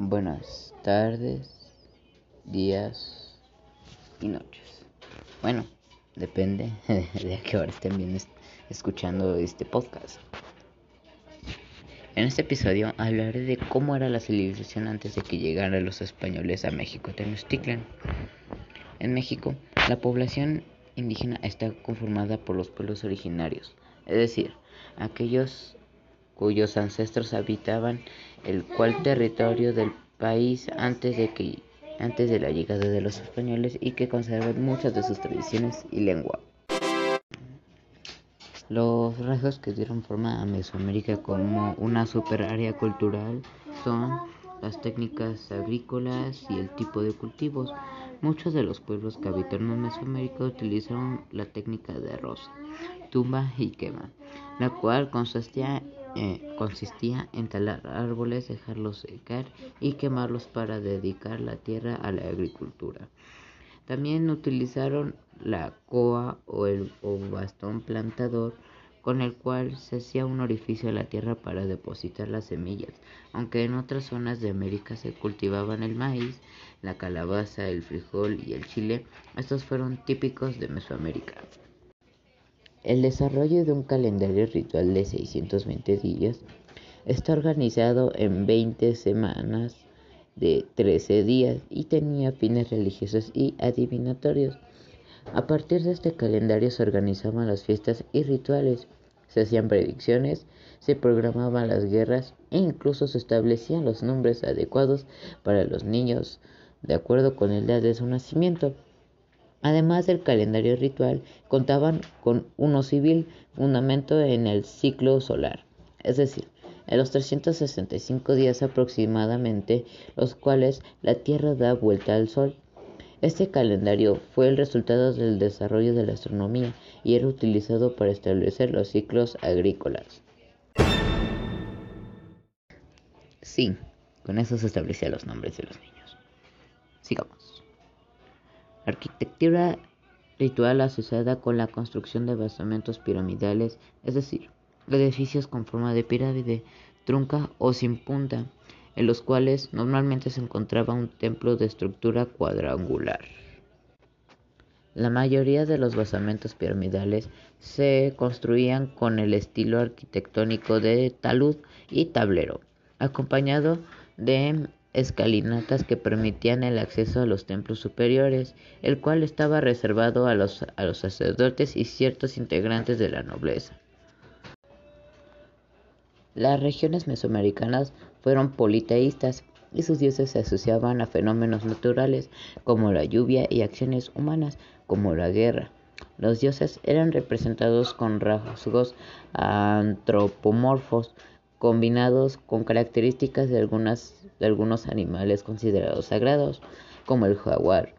Buenas tardes, días y noches. Bueno, depende de a qué hora estén bien escuchando este podcast. En este episodio hablaré de cómo era la civilización antes de que llegaran los españoles a México Tenochtitlan. En México, la población indígena está conformada por los pueblos originarios, es decir, aquellos cuyos ancestros habitaban el cual territorio del país antes de que antes de la llegada de los españoles y que conservan muchas de sus tradiciones y lengua. Los rasgos que dieron forma a Mesoamérica como una super área cultural son las técnicas agrícolas y el tipo de cultivos. Muchos de los pueblos que habitaron Mesoamérica utilizaron la técnica de arroz, tumba y quema, la cual consistía eh, consistía en talar árboles, dejarlos secar y quemarlos para dedicar la tierra a la agricultura. También utilizaron la coa o el bastón plantador con el cual se hacía un orificio a la tierra para depositar las semillas, aunque en otras zonas de América se cultivaban el maíz, la calabaza, el frijol y el chile, estos fueron típicos de Mesoamérica. El desarrollo de un calendario ritual de 620 días está organizado en 20 semanas de 13 días y tenía fines religiosos y adivinatorios. A partir de este calendario se organizaban las fiestas y rituales, se hacían predicciones, se programaban las guerras e incluso se establecían los nombres adecuados para los niños de acuerdo con el día de su nacimiento. Además del calendario ritual, contaban con uno civil, fundamento en el ciclo solar, es decir, en los 365 días aproximadamente, los cuales la Tierra da vuelta al Sol. Este calendario fue el resultado del desarrollo de la astronomía y era utilizado para establecer los ciclos agrícolas. Sí, con eso se establecían los nombres de los niños. Sigamos. Arquitectura ritual asociada con la construcción de basamentos piramidales, es decir, edificios con forma de pirámide, trunca o sin punta, en los cuales normalmente se encontraba un templo de estructura cuadrangular. La mayoría de los basamentos piramidales se construían con el estilo arquitectónico de talud y tablero, acompañado de escalinatas que permitían el acceso a los templos superiores, el cual estaba reservado a los, sacerdotes y ciertos integrantes de la nobleza. Las regiones mesoamericanas fueron politeístas y sus dioses se asociaban a fenómenos naturales como la lluvia y acciones humanas como la guerra. Los dioses eran representados con rasgos antropomorfos combinados con características de, algunas, de algunos animales considerados sagrados, como el jaguar,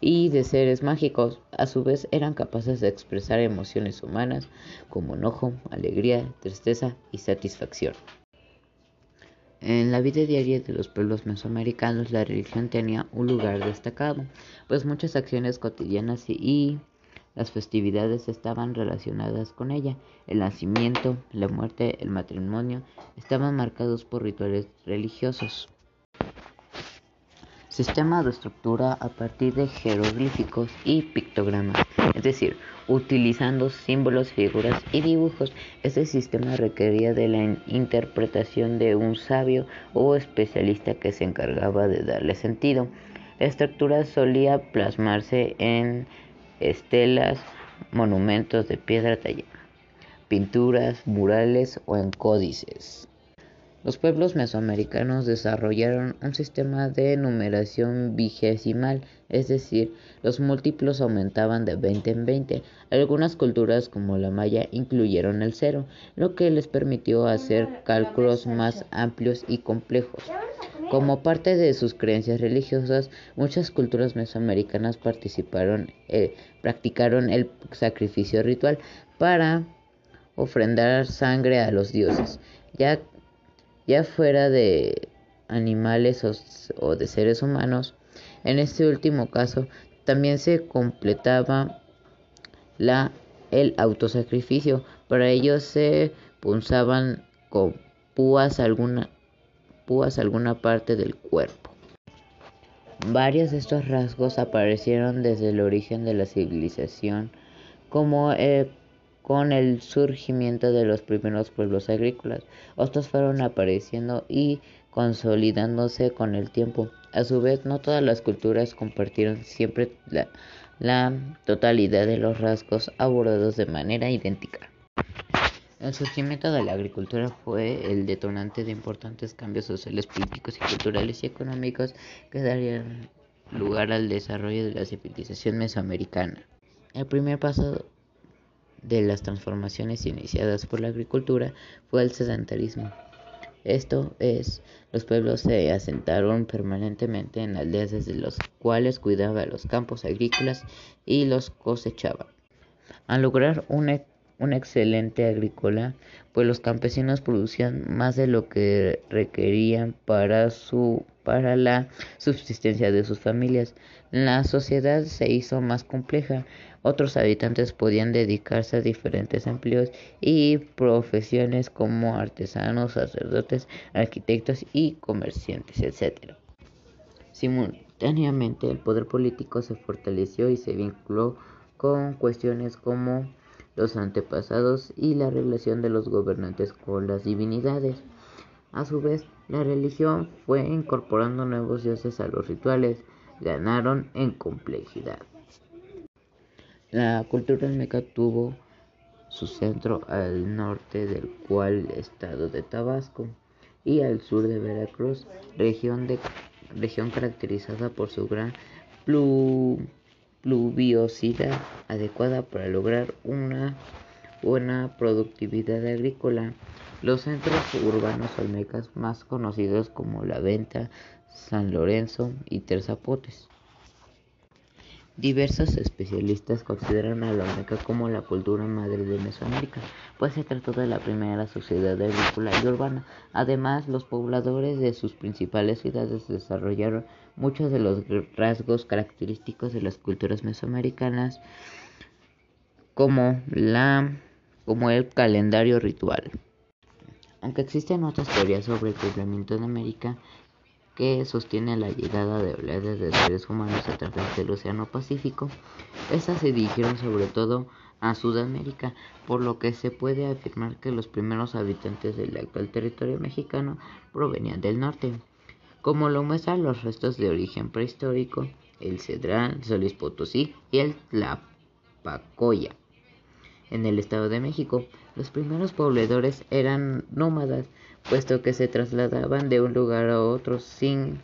y de seres mágicos, a su vez eran capaces de expresar emociones humanas como enojo, alegría, tristeza y satisfacción. En la vida diaria de los pueblos mesoamericanos la religión tenía un lugar destacado, pues muchas acciones cotidianas y las festividades estaban relacionadas con ella. El nacimiento, la muerte, el matrimonio estaban marcados por rituales religiosos. Sistema de estructura a partir de jeroglíficos y pictogramas, es decir, utilizando símbolos, figuras y dibujos. Este sistema requería de la interpretación de un sabio o especialista que se encargaba de darle sentido. La estructura solía plasmarse en estelas, monumentos de piedra tallada, pinturas, murales o en códices. Los pueblos mesoamericanos desarrollaron un sistema de numeración vigesimal, es decir, los múltiplos aumentaban de 20 en 20. Algunas culturas como la maya incluyeron el cero, lo que les permitió hacer cálculos más amplios y complejos. Como parte de sus creencias religiosas, muchas culturas mesoamericanas participaron, eh, practicaron el sacrificio ritual para ofrendar sangre a los dioses, ya, ya fuera de animales o, de seres humanos. En este último caso, también se completaba el autosacrificio. Para ello se punzaban con púas alguna, púas alguna parte del cuerpo. Varios de estos rasgos aparecieron desde el origen de la civilización, como eh, con el surgimiento de los primeros pueblos agrícolas. Otros fueron apareciendo y consolidándose con el tiempo. A su vez, no todas las culturas compartieron siempre la totalidad de los rasgos abordados de manera idéntica. El surgimiento de la agricultura fue el detonante de importantes cambios sociales, políticos culturales y económicos que darían lugar al desarrollo de la civilización mesoamericana. El primer paso de las transformaciones iniciadas por la agricultura fue el sedentarismo. Esto es, los pueblos se asentaron permanentemente en aldeas desde los cuales cuidaban los campos agrícolas y los cosechaban. Al lograr una un excelente agrícola, pues los campesinos producían más de lo que requerían para su para la subsistencia de sus familias. La sociedad se hizo más compleja. Otros habitantes podían dedicarse a diferentes empleos y profesiones como artesanos, sacerdotes, arquitectos y comerciantes, etc. Simultáneamente, el poder político se fortaleció y se vinculó con cuestiones como los antepasados y la relación de los gobernantes con las divinidades. A su vez, la religión fue incorporando nuevos dioses a los rituales, ganaron en complejidad. La cultura olmeca tuvo su centro al norte del cual estado de Tabasco y al sur de Veracruz, región, de, región caracterizada por su gran pluviosidad adecuada para lograr una buena productividad agrícola. Los centros urbanos olmecas más conocidos como La Venta, San Lorenzo y Terzapotes. Diversos especialistas consideran a la Olmeca como la cultura madre de Mesoamérica, pues se trató de la primera sociedad agrícola y urbana. Además, los pobladores de sus principales ciudades desarrollaron muchos de los rasgos característicos de las culturas mesoamericanas, como, la, como el calendario ritual. Aunque existen otras teorías sobre el poblamiento de América, que sostiene la llegada de oleadas de seres humanos a través del Océano Pacífico. Estas se dirigieron sobre todo a Sudamérica, por lo que se puede afirmar que los primeros habitantes del actual territorio mexicano provenían del norte, como lo muestran los restos de origen prehistórico, el Cedral, Solís Potosí y el Tlapacoya. En el Estado de México, los primeros pobladores eran nómadas, puesto que se trasladaban de un lugar a otro sin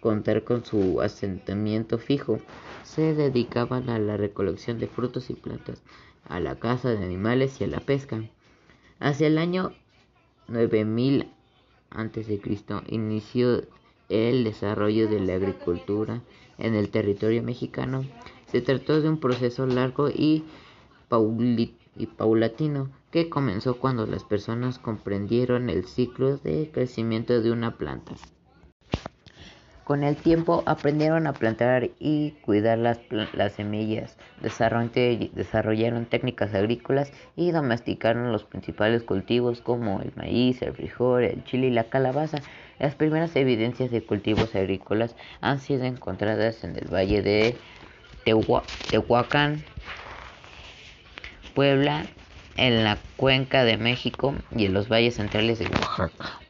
contar con su asentamiento fijo. Se dedicaban a la recolección de frutos y plantas, a la caza de animales y a la pesca. Hacia el año 9000 a.C. inició el desarrollo de la agricultura en el territorio mexicano. Se trató de un proceso largo y paulatino que comenzó cuando las personas comprendieron el ciclo de crecimiento de una planta. Con el tiempo aprendieron a plantar y cuidar las, semillas, desarrollaron técnicas agrícolas y domesticaron los principales cultivos como el maíz, el frijol, el chile y la calabaza. Las primeras evidencias de cultivos agrícolas han sido encontradas en el valle de Tehuacán, Puebla en la cuenca de México y en los valles centrales de Oaxaca.